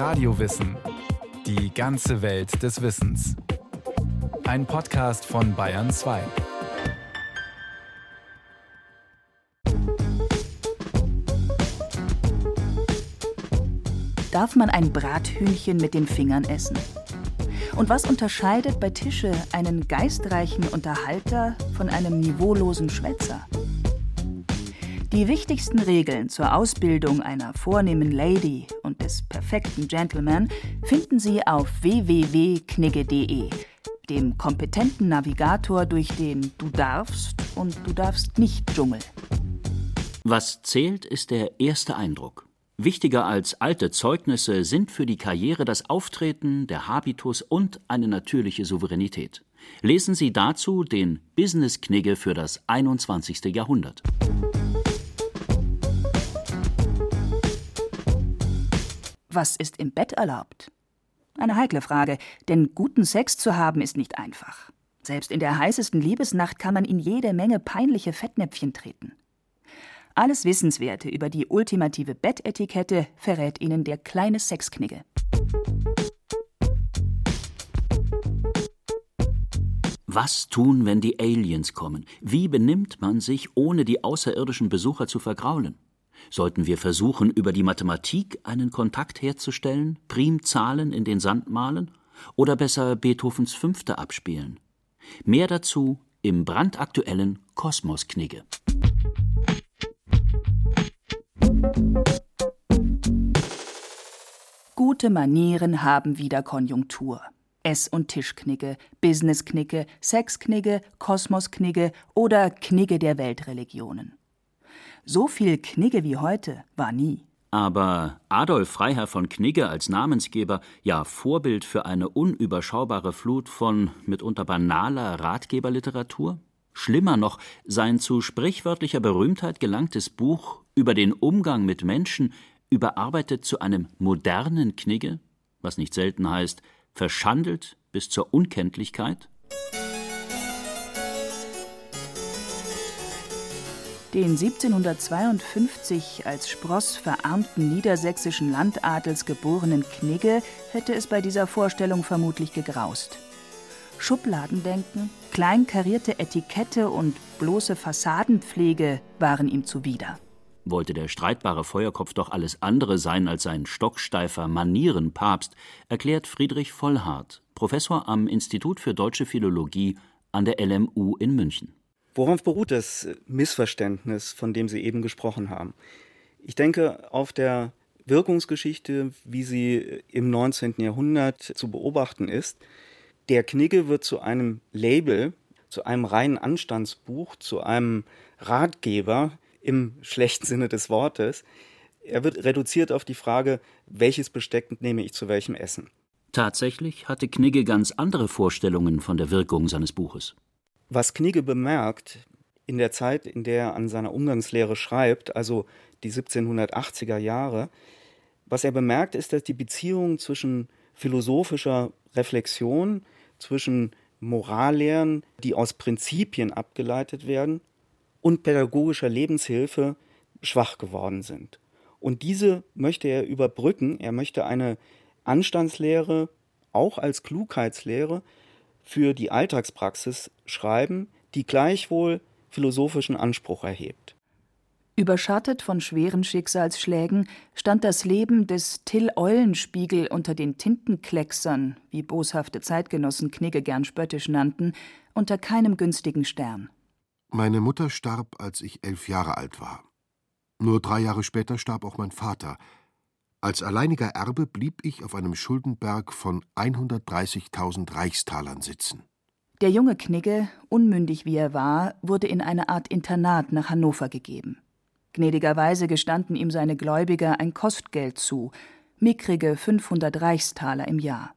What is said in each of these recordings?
Radiowissen. Die ganze Welt des Wissens. Ein Podcast von Bayern 2. Darf man ein Brathühnchen mit den Fingern essen? Und was unterscheidet bei Tische einen geistreichen Unterhalter von einem niveaulosen Schwätzer? Die wichtigsten Regeln zur Ausbildung einer vornehmen Lady und perfekten Gentleman finden Sie auf www.knigge.de, dem kompetenten Navigator durch den Du darfst und du darfst nicht Dschungel. Was zählt, ist der erste Eindruck. Wichtiger als alte Zeugnisse sind für die Karriere das Auftreten, der Habitus und eine natürliche Souveränität. Lesen Sie dazu den Business-Knigge für das 21. Jahrhundert. Was ist im Bett erlaubt? Eine heikle Frage, denn guten Sex zu haben ist nicht einfach. Selbst in der heißesten Liebesnacht kann man in jede Menge peinliche Fettnäpfchen treten. Alles Wissenswerte über die ultimative Bettetikette verrät Ihnen der kleine Sexknigge. Was tun, wenn die Aliens kommen? Wie benimmt man sich, ohne die außerirdischen Besucher zu vergraulen? Sollten wir versuchen, über die Mathematik einen Kontakt herzustellen, Primzahlen in den Sand malen oder besser Beethovens Fünfte abspielen? Mehr dazu im brandaktuellen Kosmosknigge. Gute Manieren haben wieder Konjunktur. Ess- und Tischknigge, Businessknigge, Sexknigge, Kosmosknigge oder Knigge der Weltreligionen. So viel Knigge wie heute war nie. Aber Adolf Freiherr von Knigge als Namensgeber, ja Vorbild für eine unüberschaubare Flut von mitunter banaler Ratgeberliteratur? Schlimmer noch, sein zu sprichwörtlicher Berühmtheit gelangtes Buch über den Umgang mit Menschen überarbeitet zu einem modernen Knigge, was nicht selten heißt, verschandelt bis zur Unkenntlichkeit? Den 1752 als Spross verarmten niedersächsischen Landadels geborenen Knigge hätte es bei dieser Vorstellung vermutlich gegraust. Schubladendenken, kleinkarierte Etikette und bloße Fassadenpflege waren ihm zuwider. Wollte der streitbare Feuerkopf doch alles andere sein als ein stocksteifer Manierenpapst, erklärt Friedrich Vollhardt, Professor am Institut für Deutsche Philologie an der LMU in München. Worauf beruht das Missverständnis, von dem Sie eben gesprochen haben? Ich denke, auf der Wirkungsgeschichte, wie sie im 19. Jahrhundert zu beobachten ist. Der Knigge wird zu einem Label, zu einem reinen Anstandsbuch, zu einem Ratgeber im schlechten Sinne des Wortes. Er wird reduziert auf die Frage, welches Besteck nehme ich zu welchem Essen. Tatsächlich hatte Knigge ganz andere Vorstellungen von der Wirkung seines Buches. Was Knigge bemerkt, in der Zeit, in der er an seiner Umgangslehre schreibt, also die 1780er Jahre, was er bemerkt, ist, dass die Beziehung zwischen philosophischer Reflexion, zwischen Morallehren, die aus Prinzipien abgeleitet werden, und pädagogischer Lebenshilfe schwach geworden sind. Und diese möchte er überbrücken. Er möchte eine Anstandslehre, auch als Klugheitslehre, für die Alltagspraxis schreiben, die gleichwohl philosophischen Anspruch erhebt. Überschattet von schweren Schicksalsschlägen stand das Leben des Till Eulenspiegel unter den Tintenklecksern, wie boshafte Zeitgenossen Knigge gern spöttisch nannten, unter keinem günstigen Stern. Meine Mutter starb, als ich elf Jahre alt war. Nur drei Jahre später starb auch mein Vater, als alleiniger Erbe blieb ich auf einem Schuldenberg von 130.000 Reichstalern sitzen. Der junge Knigge, unmündig wie er war, wurde in eine Art Internat nach Hannover gegeben. Gnädigerweise gestanden ihm seine Gläubiger ein Kostgeld zu, mickrige 500 Reichstaler im Jahr.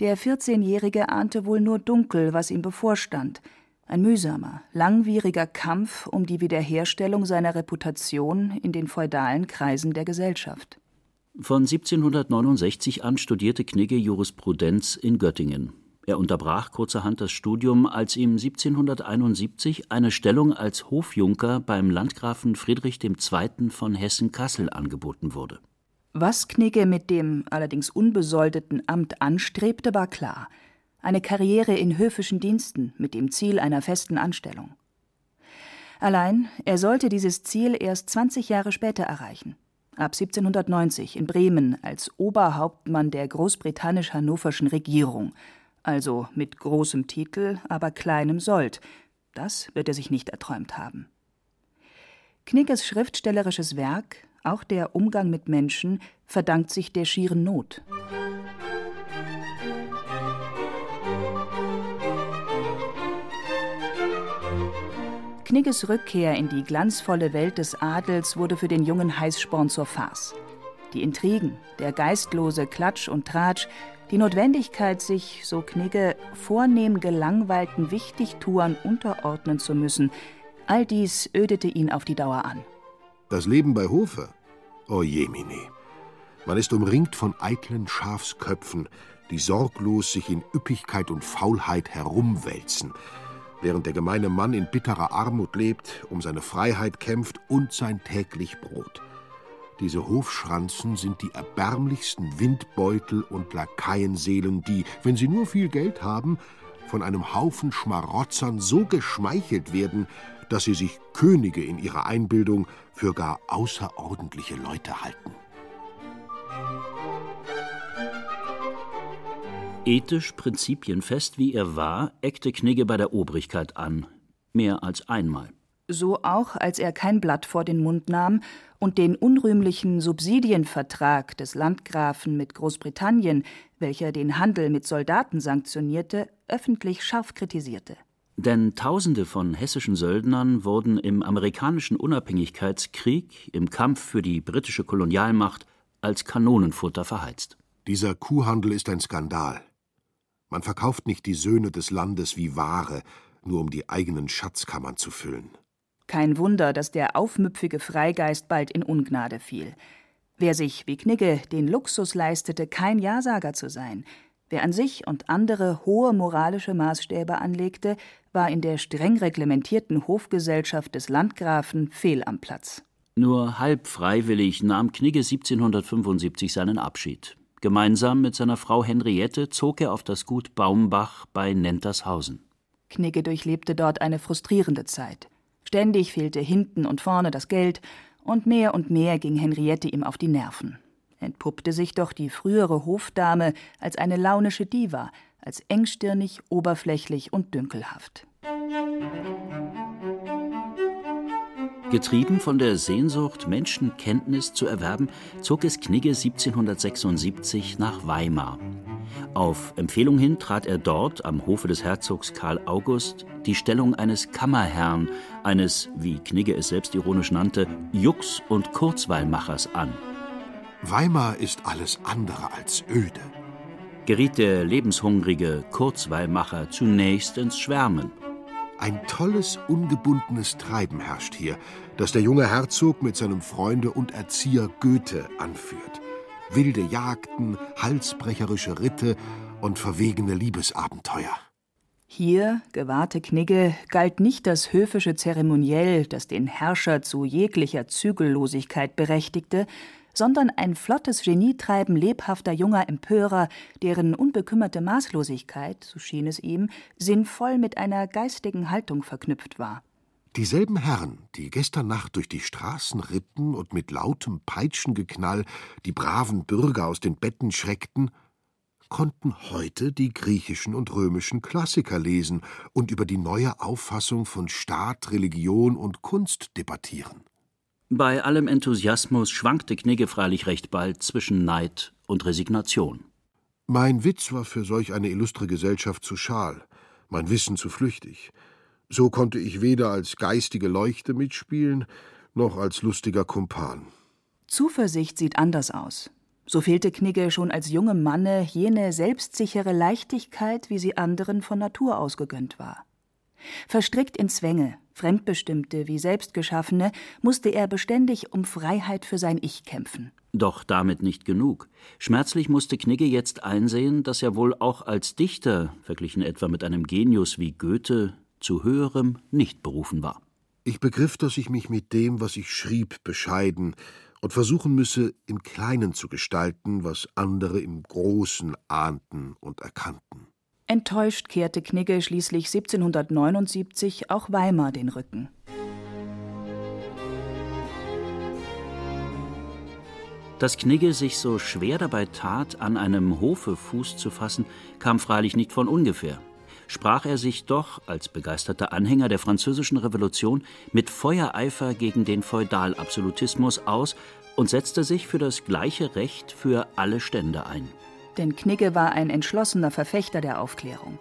Der 14-Jährige ahnte wohl nur dunkel, was ihm bevorstand – ein mühsamer, langwieriger Kampf um die Wiederherstellung seiner Reputation in den feudalen Kreisen der Gesellschaft. Von 1769 an studierte Knigge Jurisprudenz in Göttingen. Er unterbrach kurzerhand das Studium, als ihm 1771 eine Stellung als Hofjunker beim Landgrafen Friedrich II. von Hessen-Kassel angeboten wurde. Was Knigge mit dem allerdings unbesoldeten Amt anstrebte, war klar: eine Karriere in höfischen Diensten mit dem Ziel einer festen Anstellung. Allein er sollte dieses Ziel erst 20 Jahre später erreichen, ab 1790 in Bremen als Oberhauptmann der großbritannisch-hannoverschen Regierung, also mit großem Titel, aber kleinem Sold. Das wird er sich nicht erträumt haben. Knigges schriftstellerisches Werk auch der Umgang mit Menschen verdankt sich der schieren Not. Knigges Rückkehr in die glanzvolle Welt des Adels wurde für den jungen Heißsporn zur Farce. Die Intrigen, der geistlose Klatsch und Tratsch, die Notwendigkeit, sich, so Knigge, vornehm gelangweilten Wichtigtuern unterordnen zu müssen, all dies ödete ihn auf die Dauer an. Das Leben bei Hofe? O oh jemine. Man ist umringt von eitlen Schafsköpfen, die sorglos sich in Üppigkeit und Faulheit herumwälzen, während der gemeine Mann in bitterer Armut lebt, um seine Freiheit kämpft und sein täglich Brot. Diese Hofschranzen sind die erbärmlichsten Windbeutel und Lakaienseelen, die, wenn sie nur viel Geld haben, von einem Haufen Schmarotzern so geschmeichelt werden, dass sie sich Könige in ihrer Einbildung für gar außerordentliche Leute halten. Ethisch prinzipienfest wie er war, eckte Knigge bei der Obrigkeit an. Mehr als einmal. So auch, als er kein Blatt vor den Mund nahm und den unrühmlichen Subsidienvertrag des Landgrafen mit Großbritannien, welcher den Handel mit Soldaten sanktionierte, öffentlich scharf kritisierte. Denn Tausende von hessischen Söldnern wurden im amerikanischen Unabhängigkeitskrieg, im Kampf für die britische Kolonialmacht, als Kanonenfutter verheizt. Dieser Kuhhandel ist ein Skandal. Man verkauft nicht die Söhne des Landes wie Ware, nur um die eigenen Schatzkammern zu füllen. Kein Wunder, dass der aufmüpfige Freigeist bald in Ungnade fiel. Wer sich wie Knigge den Luxus leistete, kein Ja-Sager zu sein, wer an sich und andere hohe moralische Maßstäbe anlegte, war in der streng reglementierten Hofgesellschaft des Landgrafen fehl am Platz. Nur halb freiwillig nahm Knigge 1775 seinen Abschied. Gemeinsam mit seiner Frau Henriette zog er auf das Gut Baumbach bei Nentershausen. Knigge durchlebte dort eine frustrierende Zeit. Ständig fehlte hinten und vorne das Geld, und mehr und mehr ging Henriette ihm auf die Nerven. Entpuppte sich doch die frühere Hofdame als eine launische Diva, als engstirnig, oberflächlich und dünkelhaft. Getrieben von der Sehnsucht, Menschenkenntnis zu erwerben, zog es Knigge 1776 nach Weimar. Auf Empfehlung hin trat er dort, am Hofe des Herzogs Karl August, die Stellung eines Kammerherrn, eines, wie Knigge es selbst ironisch nannte, Jux- und Kurzweilmachers an. Weimar ist alles andere als öde geriet der lebenshungrige Kurzweilmacher zunächst ins Schwärmen. Ein tolles, ungebundenes Treiben herrscht hier, das der junge Herzog mit seinem Freunde und Erzieher Goethe anführt. Wilde Jagden, halsbrecherische Ritte und verwegene Liebesabenteuer. Hier, gewahrte Knigge, galt nicht das höfische Zeremoniell, das den Herrscher zu jeglicher Zügellosigkeit berechtigte, sondern ein flottes Genietreiben lebhafter junger Empörer, deren unbekümmerte Maßlosigkeit, so schien es ihm, sinnvoll mit einer geistigen Haltung verknüpft war. Dieselben Herren, die gestern Nacht durch die Straßen ritten und mit lautem Peitschengeknall die braven Bürger aus den Betten schreckten, konnten heute die griechischen und römischen Klassiker lesen und über die neue Auffassung von Staat, Religion und Kunst debattieren. Bei allem Enthusiasmus schwankte Knigge freilich recht bald zwischen Neid und Resignation. Mein Witz war für solch eine illustre Gesellschaft zu schal, mein Wissen zu flüchtig. So konnte ich weder als geistige Leuchte mitspielen, noch als lustiger Kumpan. Zuversicht sieht anders aus. So fehlte Knigge schon als jungem Manne jene selbstsichere Leichtigkeit, wie sie anderen von Natur aus gegönnt war. Verstrickt in Zwänge, fremdbestimmte wie selbstgeschaffene, musste er beständig um Freiheit für sein Ich kämpfen. Doch damit nicht genug. Schmerzlich musste Knigge jetzt einsehen, dass er wohl auch als Dichter, verglichen etwa mit einem Genius wie Goethe, zu höherem nicht berufen war. Ich begriff, dass ich mich mit dem, was ich schrieb, bescheiden und versuchen müsse, im Kleinen zu gestalten, was andere im Großen ahnten und erkannten. Enttäuscht kehrte Knigge schließlich 1779 auch Weimar den Rücken. Dass Knigge sich so schwer dabei tat, an einem Hofe Fuß zu fassen, kam freilich nicht von ungefähr. Sprach er sich doch, als begeisterter Anhänger der Französischen Revolution, mit Feuereifer gegen den Feudalabsolutismus aus und setzte sich für das gleiche Recht für alle Stände ein. Denn Knigge war ein entschlossener Verfechter der Aufklärung.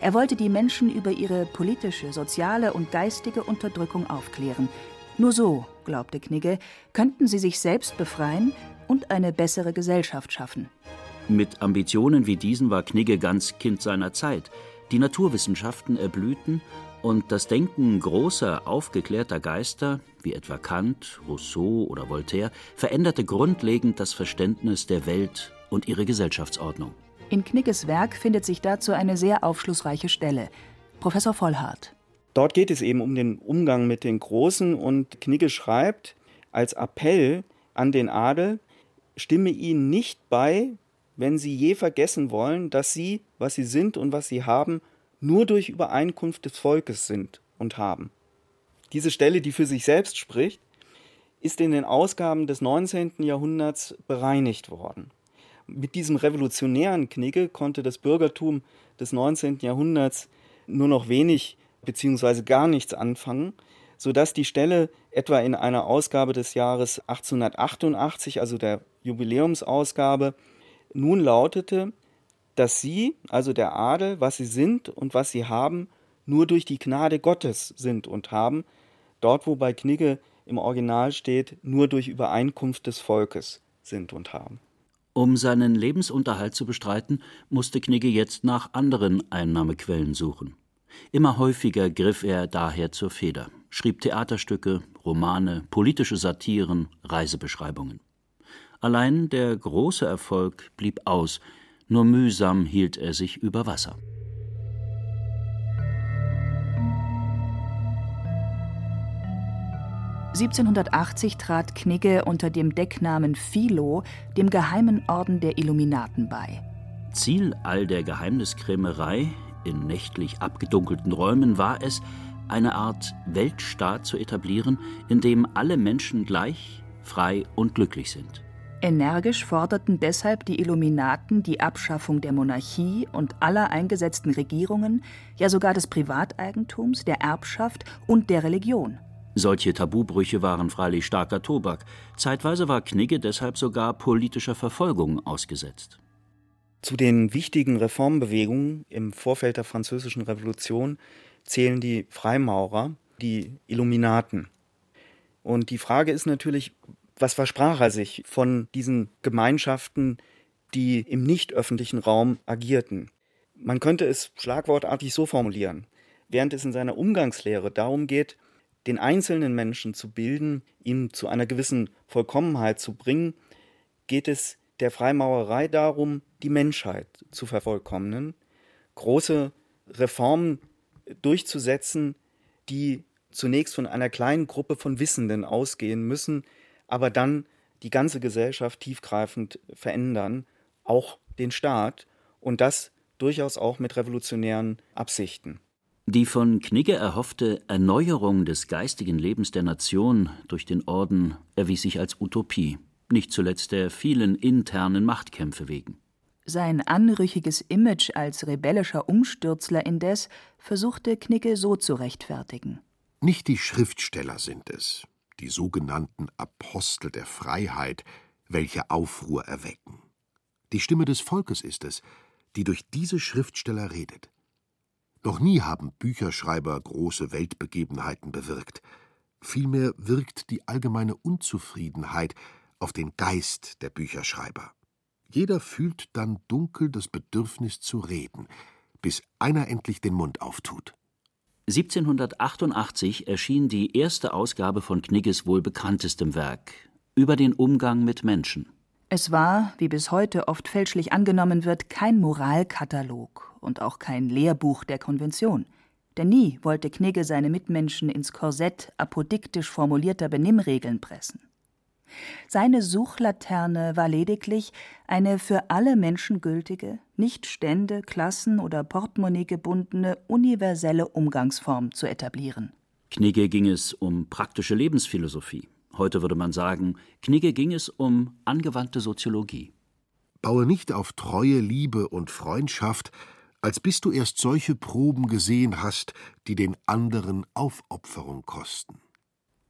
Er wollte die Menschen über ihre politische, soziale und geistige Unterdrückung aufklären, nur so, glaubte Knigge, könnten sie sich selbst befreien und eine bessere Gesellschaft schaffen. Mit Ambitionen wie diesen war Knigge ganz Kind seiner Zeit. Die Naturwissenschaften erblühten und das Denken großer, aufgeklärter Geister, wie etwa Kant, Rousseau oder Voltaire, veränderte grundlegend das Verständnis der Welt und ihre Gesellschaftsordnung. In Knigges Werk findet sich dazu eine sehr aufschlussreiche Stelle. Professor Vollhardt. Dort geht es eben um den Umgang mit den Großen und Knigge schreibt als Appell an den Adel, stimme ihnen nicht bei, wenn sie je vergessen wollen, dass sie, was sie sind und was sie haben, nur durch Übereinkunft des Volkes sind und haben. Diese Stelle, die für sich selbst spricht, ist in den Ausgaben des 19. Jahrhunderts bereinigt worden. Mit diesem revolutionären Knigge konnte das Bürgertum des 19. Jahrhunderts nur noch wenig beziehungsweise gar nichts anfangen, sodass die Stelle etwa in einer Ausgabe des Jahres 1888, also der Jubiläumsausgabe, nun lautete, dass sie, also der Adel, was sie sind und was sie haben, nur durch die Gnade Gottes sind und haben, dort wo bei Knigge im Original steht, nur durch Übereinkunft des Volkes sind und haben. Um seinen Lebensunterhalt zu bestreiten, musste Knigge jetzt nach anderen Einnahmequellen suchen. Immer häufiger griff er daher zur Feder, schrieb Theaterstücke, Romane, politische Satiren, Reisebeschreibungen. Allein der große Erfolg blieb aus, nur mühsam hielt er sich über Wasser. (1780) trat Knigge unter dem Decknamen Philo dem Geheimen Orden der Illuminaten bei. Ziel all der Geheimniskrämerei in nächtlich abgedunkelten Räumen war es, eine Art Weltstaat zu etablieren, in dem alle Menschen gleich, frei und glücklich sind. Energisch forderten deshalb die Illuminaten die Abschaffung der Monarchie und aller eingesetzten Regierungen, ja sogar des Privateigentums, der Erbschaft und der Religion. Solche Tabubrüche waren freilich starker Tobak. Zeitweise war Knigge deshalb sogar politischer Verfolgung ausgesetzt. Zu den wichtigen Reformbewegungen im Vorfeld der Französischen Revolution zählen die Freimaurer, die Illuminaten. Und die Frage ist natürlich, was versprach er sich von diesen Gemeinschaften, die im nicht öffentlichen Raum agierten? Man könnte es schlagwortartig so formulieren. Während es in seiner Umgangslehre darum geht, den einzelnen Menschen zu bilden, ihn zu einer gewissen Vollkommenheit zu bringen, geht es der Freimaurerei darum, die Menschheit zu vervollkommnen, große Reformen durchzusetzen, die zunächst von einer kleinen Gruppe von Wissenden ausgehen müssen, aber dann die ganze Gesellschaft tiefgreifend verändern, auch den Staat und das durchaus auch mit revolutionären Absichten. Die von Knigge erhoffte Erneuerung des geistigen Lebens der Nation durch den Orden erwies sich als Utopie nicht zuletzt der vielen internen Machtkämpfe wegen. Sein anrüchiges Image als rebellischer Umstürzler indes versuchte Knicke so zu rechtfertigen. Nicht die Schriftsteller sind es, die sogenannten Apostel der Freiheit, welche Aufruhr erwecken. Die Stimme des Volkes ist es, die durch diese Schriftsteller redet. Noch nie haben Bücherschreiber große Weltbegebenheiten bewirkt. Vielmehr wirkt die allgemeine Unzufriedenheit, auf den Geist der Bücherschreiber. Jeder fühlt dann dunkel das Bedürfnis zu reden, bis einer endlich den Mund auftut. 1788 erschien die erste Ausgabe von Knigges wohl bekanntestem Werk über den Umgang mit Menschen. Es war, wie bis heute oft fälschlich angenommen wird, kein Moralkatalog und auch kein Lehrbuch der Konvention. Denn nie wollte Knigge seine Mitmenschen ins Korsett apodiktisch formulierter Benimmregeln pressen. Seine Suchlaterne war lediglich eine für alle Menschen gültige, nicht Stände, Klassen oder Portemonnaie gebundene universelle Umgangsform zu etablieren. Knigge ging es um praktische Lebensphilosophie. Heute würde man sagen, Knigge ging es um angewandte Soziologie. Baue nicht auf Treue, Liebe und Freundschaft, als bis du erst solche Proben gesehen hast, die den anderen Aufopferung kosten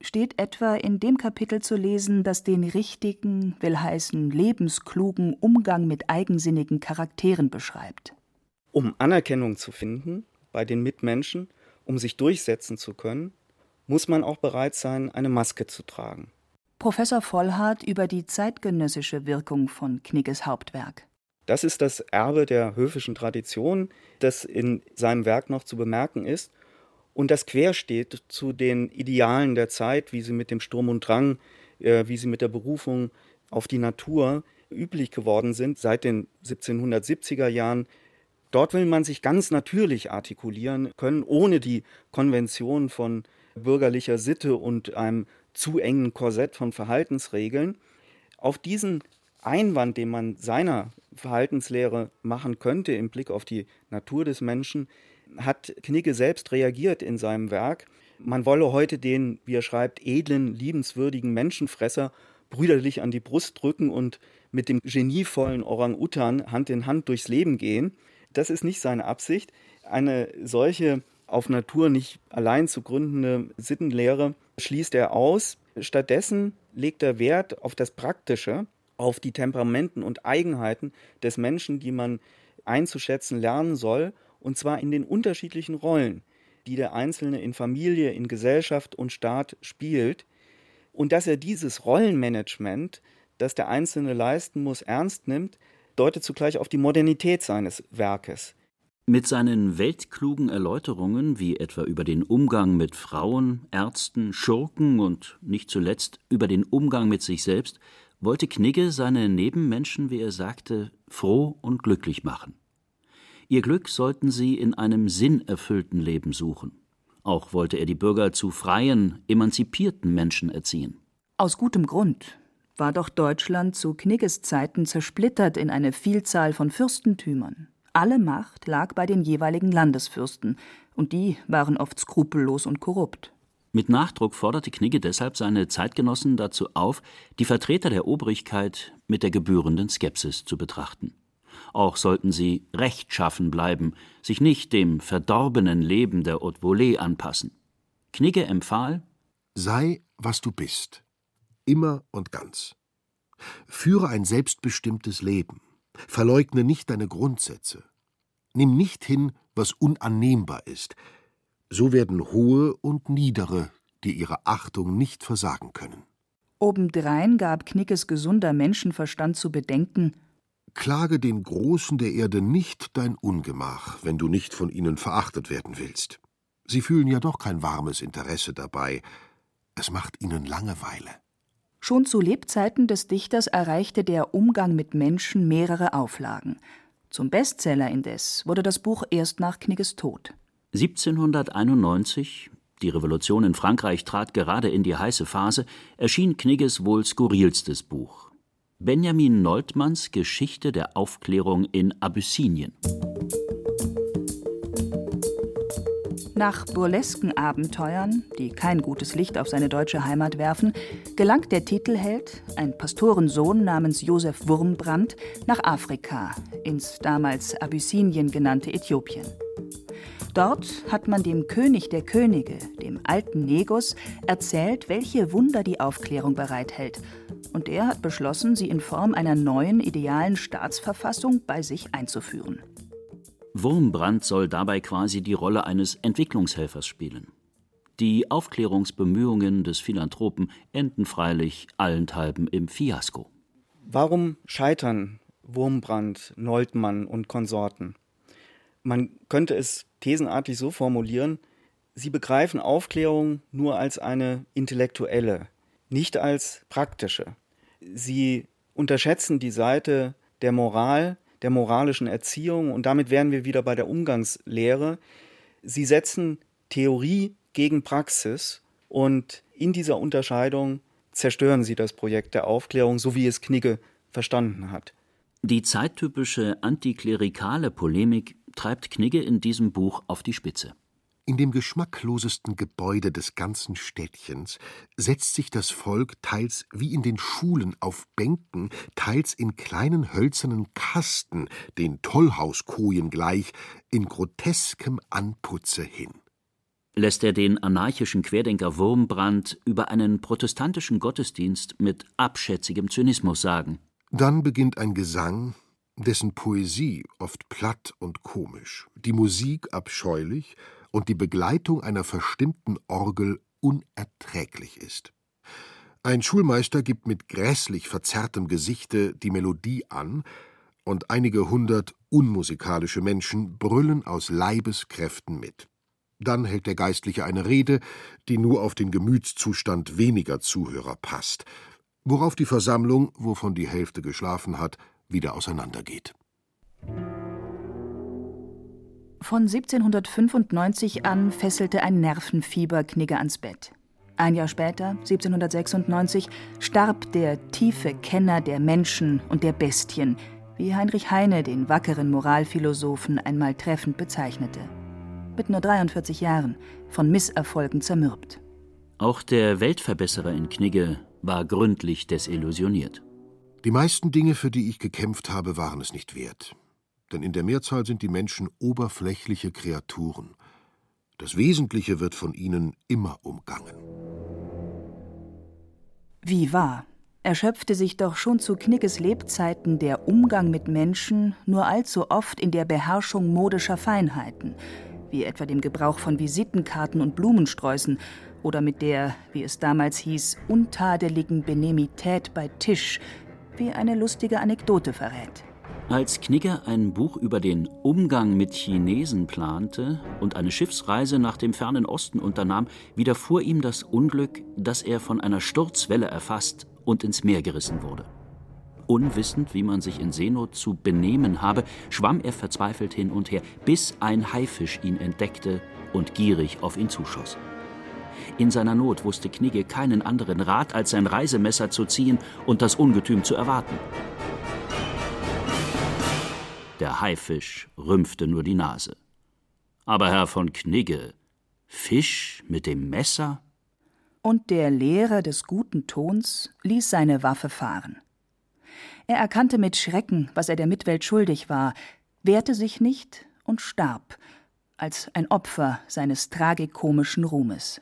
steht etwa in dem Kapitel zu lesen, das den richtigen, will heißen lebensklugen Umgang mit eigensinnigen Charakteren beschreibt. Um Anerkennung zu finden bei den Mitmenschen, um sich durchsetzen zu können, muss man auch bereit sein, eine Maske zu tragen. Professor Vollhardt über die zeitgenössische Wirkung von Knigges Hauptwerk. Das ist das Erbe der höfischen Tradition, das in seinem Werk noch zu bemerken ist und das quer steht zu den Idealen der Zeit, wie sie mit dem Sturm und Drang, äh, wie sie mit der Berufung auf die Natur üblich geworden sind seit den 1770er Jahren. Dort will man sich ganz natürlich artikulieren können, ohne die Konvention von bürgerlicher Sitte und einem zu engen Korsett von Verhaltensregeln. Auf diesen Einwand, den man seiner Verhaltenslehre machen könnte im Blick auf die Natur des Menschen, hat Knigge selbst reagiert in seinem Werk. Man wolle heute den, wie er schreibt, edlen, liebenswürdigen Menschenfresser brüderlich an die Brust drücken und mit dem genievollen Orang-Utan Hand in Hand durchs Leben gehen. Das ist nicht seine Absicht. Eine solche auf Natur nicht allein zu gründende Sittenlehre schließt er aus. Stattdessen legt er Wert auf das Praktische, auf die Temperamenten und Eigenheiten des Menschen, die man einzuschätzen lernen soll und zwar in den unterschiedlichen Rollen, die der Einzelne in Familie, in Gesellschaft und Staat spielt, und dass er dieses Rollenmanagement, das der Einzelne leisten muss, ernst nimmt, deutet zugleich auf die Modernität seines Werkes. Mit seinen weltklugen Erläuterungen, wie etwa über den Umgang mit Frauen, Ärzten, Schurken und nicht zuletzt über den Umgang mit sich selbst, wollte Knigge seine Nebenmenschen, wie er sagte, froh und glücklich machen. Ihr Glück sollten sie in einem sinnerfüllten Leben suchen. Auch wollte er die Bürger zu freien, emanzipierten Menschen erziehen. Aus gutem Grund war doch Deutschland zu Knigges Zeiten zersplittert in eine Vielzahl von Fürstentümern. Alle Macht lag bei den jeweiligen Landesfürsten, und die waren oft skrupellos und korrupt. Mit Nachdruck forderte Knigge deshalb seine Zeitgenossen dazu auf, die Vertreter der Obrigkeit mit der gebührenden Skepsis zu betrachten. Auch sollten sie rechtschaffen bleiben, sich nicht dem verdorbenen Leben der Haute Volée anpassen. Knigge empfahl: Sei, was du bist, immer und ganz. Führe ein selbstbestimmtes Leben. Verleugne nicht deine Grundsätze. Nimm nicht hin, was unannehmbar ist. So werden Hohe und Niedere dir ihre Achtung nicht versagen können. Obendrein gab Knickes gesunder Menschenverstand zu bedenken, Klage den Großen der Erde nicht dein Ungemach, wenn du nicht von ihnen verachtet werden willst. Sie fühlen ja doch kein warmes Interesse dabei. Es macht ihnen Langeweile. Schon zu Lebzeiten des Dichters erreichte der Umgang mit Menschen mehrere Auflagen. Zum Bestseller indes wurde das Buch erst nach Knigges Tod. 1791, die Revolution in Frankreich trat gerade in die heiße Phase, erschien Knigges wohl skurrilstes Buch. Benjamin Noltmanns Geschichte der Aufklärung in Abyssinien. Nach burlesken Abenteuern, die kein gutes Licht auf seine deutsche Heimat werfen, gelangt der Titelheld, ein Pastorensohn namens Josef Wurmbrand, nach Afrika, ins damals Abyssinien genannte Äthiopien. Dort hat man dem König der Könige, dem alten Negus, erzählt, welche Wunder die Aufklärung bereithält und er hat beschlossen, sie in Form einer neuen idealen Staatsverfassung bei sich einzuführen. Wurmbrand soll dabei quasi die Rolle eines Entwicklungshelfers spielen. Die Aufklärungsbemühungen des Philanthropen enden freilich allenthalben im Fiasko. Warum scheitern Wurmbrand, Noltmann und Konsorten? Man könnte es thesenartig so formulieren, sie begreifen Aufklärung nur als eine intellektuelle, nicht als praktische sie unterschätzen die Seite der Moral, der moralischen Erziehung und damit wären wir wieder bei der Umgangslehre. Sie setzen Theorie gegen Praxis und in dieser Unterscheidung zerstören sie das Projekt der Aufklärung, so wie es Knigge verstanden hat. Die zeittypische antiklerikale Polemik treibt Knigge in diesem Buch auf die Spitze. In dem geschmacklosesten Gebäude des ganzen Städtchens setzt sich das Volk teils wie in den Schulen auf Bänken, teils in kleinen hölzernen Kasten, den Tollhauskojen gleich, in groteskem Anputze hin. Lässt er den anarchischen Querdenker Wurmbrand über einen protestantischen Gottesdienst mit abschätzigem Zynismus sagen. Dann beginnt ein Gesang, dessen Poesie oft platt und komisch, die Musik abscheulich und die Begleitung einer verstimmten Orgel unerträglich ist. Ein Schulmeister gibt mit grässlich verzerrtem Gesichte die Melodie an, und einige hundert unmusikalische Menschen brüllen aus Leibeskräften mit. Dann hält der Geistliche eine Rede, die nur auf den Gemütszustand weniger Zuhörer passt, worauf die Versammlung, wovon die Hälfte geschlafen hat, wieder auseinandergeht. Von 1795 an fesselte ein Nervenfieber Knigge ans Bett. Ein Jahr später, 1796, starb der tiefe Kenner der Menschen und der Bestien, wie Heinrich Heine den wackeren Moralphilosophen einmal treffend bezeichnete. Mit nur 43 Jahren, von Misserfolgen zermürbt. Auch der Weltverbesserer in Knigge war gründlich desillusioniert. Die meisten Dinge, für die ich gekämpft habe, waren es nicht wert denn in der Mehrzahl sind die Menschen oberflächliche Kreaturen. Das Wesentliche wird von ihnen immer umgangen. Wie wahr? Erschöpfte sich doch schon zu Knickes Lebzeiten der Umgang mit Menschen nur allzu oft in der Beherrschung modischer Feinheiten, wie etwa dem Gebrauch von Visitenkarten und Blumensträußen oder mit der, wie es damals hieß, untadeligen Benemität bei Tisch, wie eine lustige Anekdote verrät. Als Knigge ein Buch über den Umgang mit Chinesen plante und eine Schiffsreise nach dem fernen Osten unternahm, widerfuhr ihm das Unglück, dass er von einer Sturzwelle erfasst und ins Meer gerissen wurde. Unwissend, wie man sich in Seenot zu benehmen habe, schwamm er verzweifelt hin und her, bis ein Haifisch ihn entdeckte und gierig auf ihn zuschoss. In seiner Not wusste Knigge keinen anderen Rat, als sein Reisemesser zu ziehen und das Ungetüm zu erwarten. Der Haifisch rümpfte nur die Nase. Aber Herr von Knigge, Fisch mit dem Messer? Und der Lehrer des guten Tons ließ seine Waffe fahren. Er erkannte mit Schrecken, was er der Mitwelt schuldig war, wehrte sich nicht und starb, als ein Opfer seines tragikomischen Ruhmes.